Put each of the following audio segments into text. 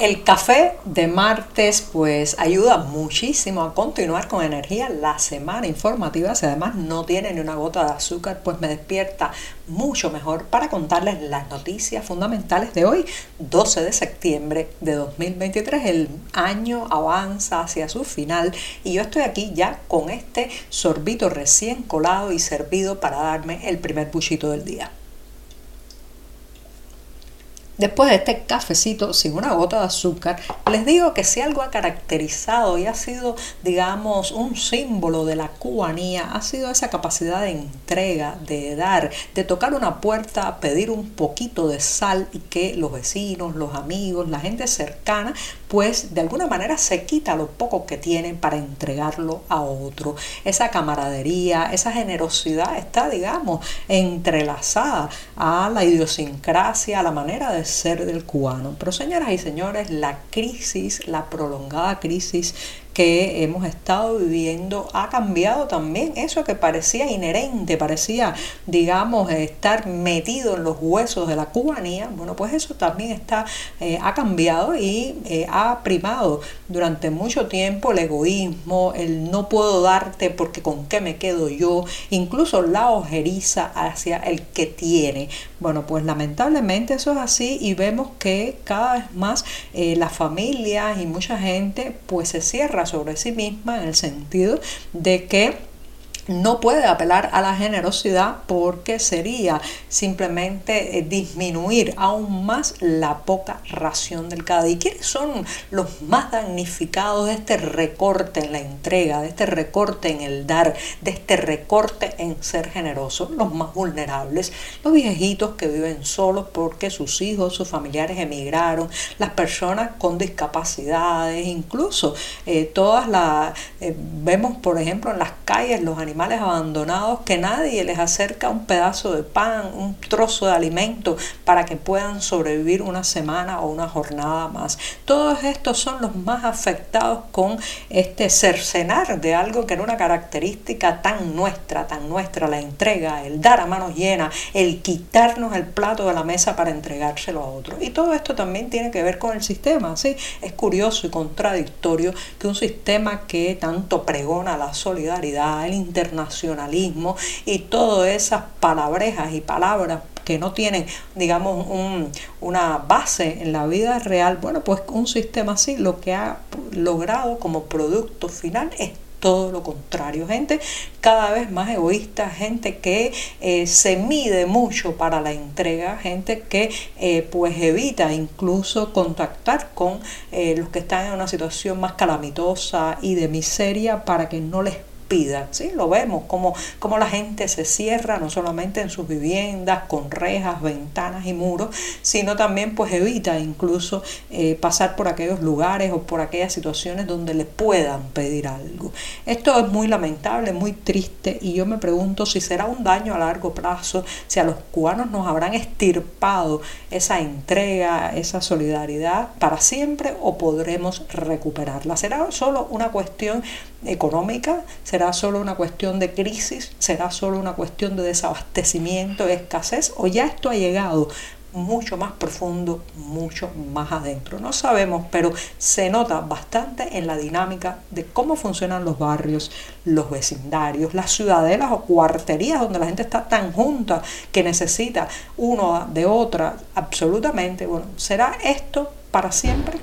El café de martes pues ayuda muchísimo a continuar con energía la semana informativa. Si además no tiene ni una gota de azúcar, pues me despierta mucho mejor para contarles las noticias fundamentales de hoy, 12 de septiembre de 2023. El año avanza hacia su final y yo estoy aquí ya con este sorbito recién colado y servido para darme el primer buchito del día. Después de este cafecito sin una gota de azúcar, les digo que si algo ha caracterizado y ha sido, digamos, un símbolo de la cubanía, ha sido esa capacidad de entrega, de dar, de tocar una puerta, pedir un poquito de sal y que los vecinos, los amigos, la gente cercana, pues de alguna manera se quita lo poco que tienen para entregarlo a otro. Esa camaradería, esa generosidad está, digamos, entrelazada a la idiosincrasia, a la manera de ser del cubano. Pero señoras y señores, la crisis, la prolongada crisis que hemos estado viviendo ha cambiado también eso que parecía inherente, parecía, digamos, estar metido en los huesos de la cubanía. Bueno, pues eso también está, eh, ha cambiado y eh, ha primado durante mucho tiempo el egoísmo, el no puedo darte porque con qué me quedo yo, incluso la ojeriza hacia el que tiene. Bueno, pues lamentablemente eso es así y vemos que cada vez más eh, las familias y mucha gente pues se cierra sobre sí misma en el sentido de que no puede apelar a la generosidad porque sería simplemente eh, disminuir aún más la poca ración del cada. ¿Y quiénes son los más damnificados de este recorte en la entrega, de este recorte en el dar, de este recorte en ser generoso? Los más vulnerables, los viejitos que viven solos porque sus hijos, sus familiares emigraron, las personas con discapacidades, incluso eh, todas las, eh, vemos por ejemplo en las calles los animales abandonados que nadie les acerca un pedazo de pan, un trozo de alimento para que puedan sobrevivir una semana o una jornada más. Todos estos son los más afectados con este cercenar de algo que era una característica tan nuestra, tan nuestra, la entrega, el dar a manos llenas, el quitarnos el plato de la mesa para entregárselo a otro. Y todo esto también tiene que ver con el sistema, ¿sí? Es curioso y contradictorio que un sistema que tanto pregona la solidaridad, el internet, nacionalismo y todas esas palabrejas y palabras que no tienen, digamos, una base en la vida real, bueno, pues un sistema así lo que ha logrado como producto final es todo lo contrario, gente cada vez más egoísta, gente que eh, se mide mucho para la entrega, gente que eh, pues evita incluso contactar con eh, los que están en una situación más calamitosa y de miseria para que no les ¿sí? Lo vemos como, como la gente se cierra no solamente en sus viviendas con rejas, ventanas y muros, sino también pues evita incluso eh, pasar por aquellos lugares o por aquellas situaciones donde le puedan pedir algo. Esto es muy lamentable, muy triste y yo me pregunto si será un daño a largo plazo, si a los cubanos nos habrán estirpado esa entrega, esa solidaridad para siempre o podremos recuperarla. ¿Será solo una cuestión económica? ¿Será solo una cuestión de crisis? ¿Será solo una cuestión de desabastecimiento, de escasez? ¿O ya esto ha llegado mucho más profundo, mucho más adentro. No sabemos, pero se nota bastante en la dinámica de cómo funcionan los barrios, los vecindarios, las ciudadelas o cuarterías donde la gente está tan junta que necesita uno de otra. Absolutamente. Bueno, ¿será esto para siempre?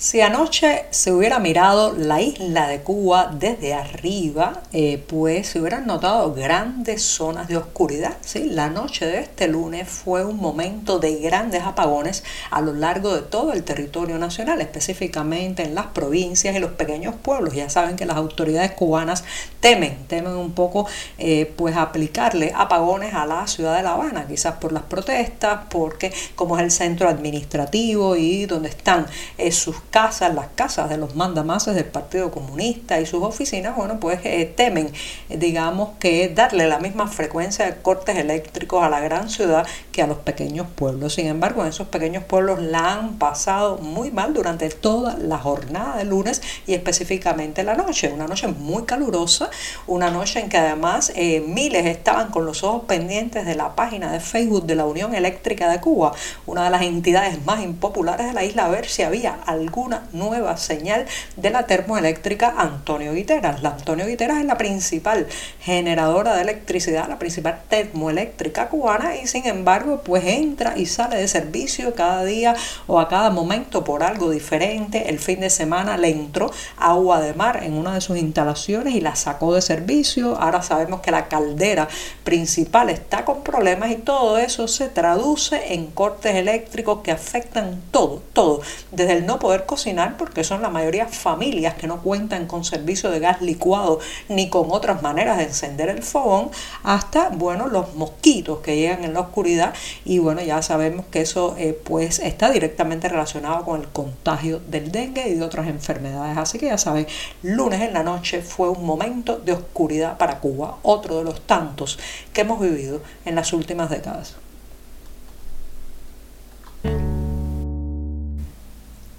Si anoche se hubiera mirado la isla de Cuba desde arriba, eh, pues se hubieran notado grandes zonas de oscuridad. La noche de este lunes fue un momento de grandes apagones a lo largo de todo el territorio nacional, específicamente en las provincias y los pequeños pueblos. Ya saben que las autoridades cubanas temen, temen un poco eh, pues aplicarle apagones a la ciudad de La Habana, quizás por las protestas, porque como es el centro administrativo y donde están eh, sus casas, las casas de los mandamases del Partido Comunista y sus oficinas, bueno, pues eh, temen, digamos, que darle la misma frecuencia de cortes eléctricos a la gran ciudad que a los pequeños pueblos. Sin embargo, en esos pequeños pueblos la han pasado muy mal durante toda la jornada de lunes y específicamente la noche. Una noche muy calurosa, una noche en que además eh, miles estaban con los ojos pendientes de la página de Facebook de la Unión Eléctrica de Cuba, una de las entidades más impopulares de la isla, a ver si había alguna nueva señal de la termoeléctrica Antonio Guiteras. La Antonio Guiteras es la principal generadora de electricidad, la principal termoeléctrica cubana y sin embargo pues entra y sale de servicio cada día o a cada momento por algo diferente. El fin de semana le entró agua de mar en una de sus instalaciones y la sacó de servicio. Ahora sabemos que la caldera principal está con problemas y todo eso se traduce en cortes eléctricos que afectan todo, todo, desde el no poder cocinar, porque son la mayoría familias que no cuentan con servicio de gas licuado ni con otras maneras de encender el fogón, hasta, bueno, los mosquitos que llegan en la oscuridad y bueno, ya sabemos que eso eh, pues está directamente relacionado con el contagio del dengue y de otras enfermedades. Así que ya saben, lunes en la noche fue un momento de oscuridad para Cuba, otro de los tantos que hemos vivido en las últimas décadas.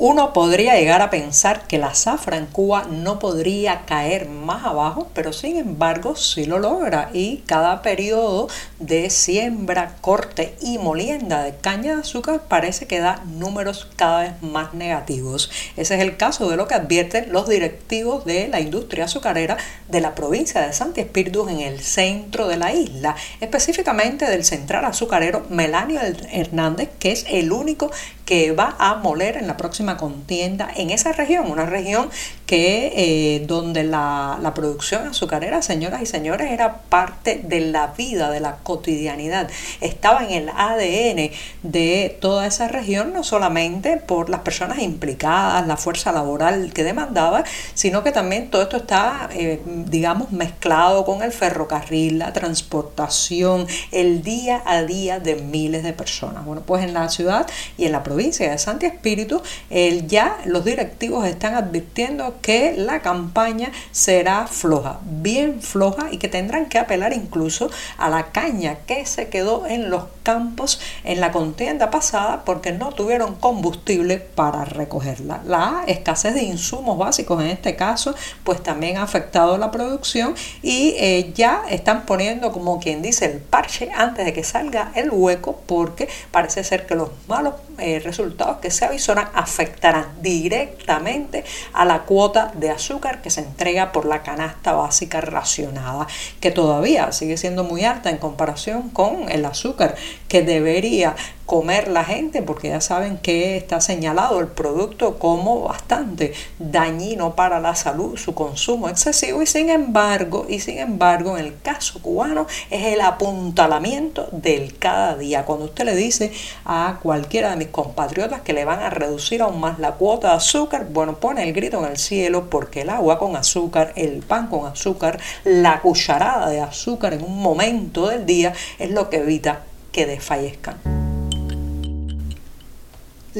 Uno podría llegar a pensar que la zafra en Cuba no podría caer más abajo, pero sin embargo sí lo logra y cada periodo de siembra, corte y molienda de caña de azúcar parece que da números cada vez más negativos. Ese es el caso de lo que advierten los directivos de la industria azucarera de la provincia de Santi Espíritu en el centro de la isla, específicamente del central azucarero Melanio Hernández, que es el único que va a moler en la próxima contienda en esa región, una región que eh, donde la, la, producción azucarera, señoras y señores, era parte de la vida, de la cotidianidad. Estaba en el ADN de toda esa región, no solamente por las personas implicadas, la fuerza laboral que demandaba, sino que también todo esto está, eh, digamos, mezclado con el ferrocarril, la transportación, el día a día de miles de personas. Bueno, pues en la ciudad y en la provincia de Santi Espíritu, ya los directivos están advirtiendo que la campaña será floja, bien floja y que tendrán que apelar incluso a la caña que se quedó en los campos en la contienda pasada porque no tuvieron combustible para recogerla. La escasez de insumos básicos en este caso pues también ha afectado la producción y eh, ya están poniendo como quien dice el parche antes de que salga el hueco porque parece ser que los malos eh, resultados que se avisoran afectarán directamente a la cuota de azúcar que se entrega por la canasta básica racionada, que todavía sigue siendo muy alta en comparación con el azúcar que debería comer la gente porque ya saben que está señalado el producto como bastante dañino para la salud, su consumo excesivo y sin embargo, y sin embargo en el caso cubano es el apuntalamiento del cada día. Cuando usted le dice a cualquiera de mis compatriotas que le van a reducir aún más la cuota de azúcar, bueno, pone el grito en el cielo porque el agua con azúcar, el pan con azúcar, la cucharada de azúcar en un momento del día es lo que evita que desfallezcan.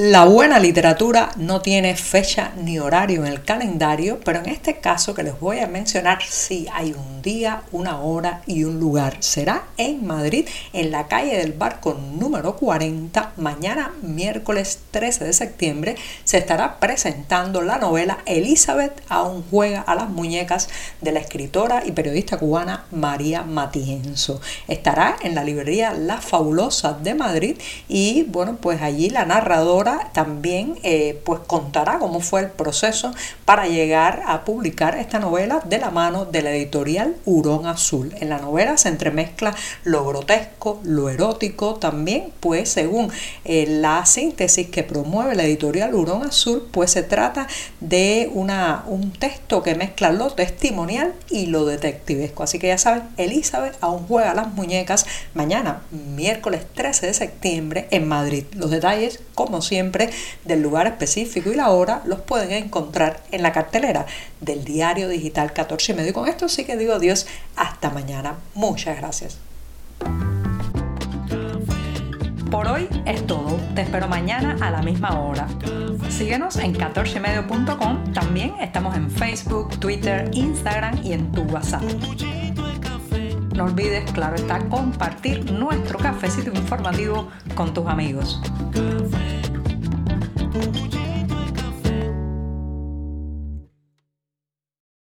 La buena literatura no tiene fecha ni horario en el calendario, pero en este caso que les voy a mencionar sí hay un día, una hora y un lugar. Será en Madrid, en la calle del Barco número 40. Mañana, miércoles 13 de septiembre, se estará presentando la novela Elizabeth aún juega a las muñecas de la escritora y periodista cubana María Matienzo. Estará en la librería La Fabulosa de Madrid y bueno, pues allí la narradora también eh, pues contará cómo fue el proceso para llegar a publicar esta novela de la mano de la editorial Hurón Azul. En la novela se entremezcla lo grotesco, lo erótico, también pues según eh, la síntesis que promueve la editorial Hurón Azul, pues se trata de una, un texto que mezcla lo testimonial y lo detectivesco. Así que ya saben, Elizabeth aún juega las muñecas mañana, miércoles 13 de septiembre en Madrid. Los detalles, como siempre, del lugar específico y la hora los pueden encontrar en la cartelera del diario digital 14 y medio. Y con esto sí que digo adiós, hasta mañana. Muchas gracias. Por hoy es todo. Te espero mañana a la misma hora. Síguenos en 14medio.com. También estamos en Facebook, Twitter, Instagram y en tu WhatsApp. No olvides, claro está, compartir nuestro cafecito informativo con tus amigos. Thank you.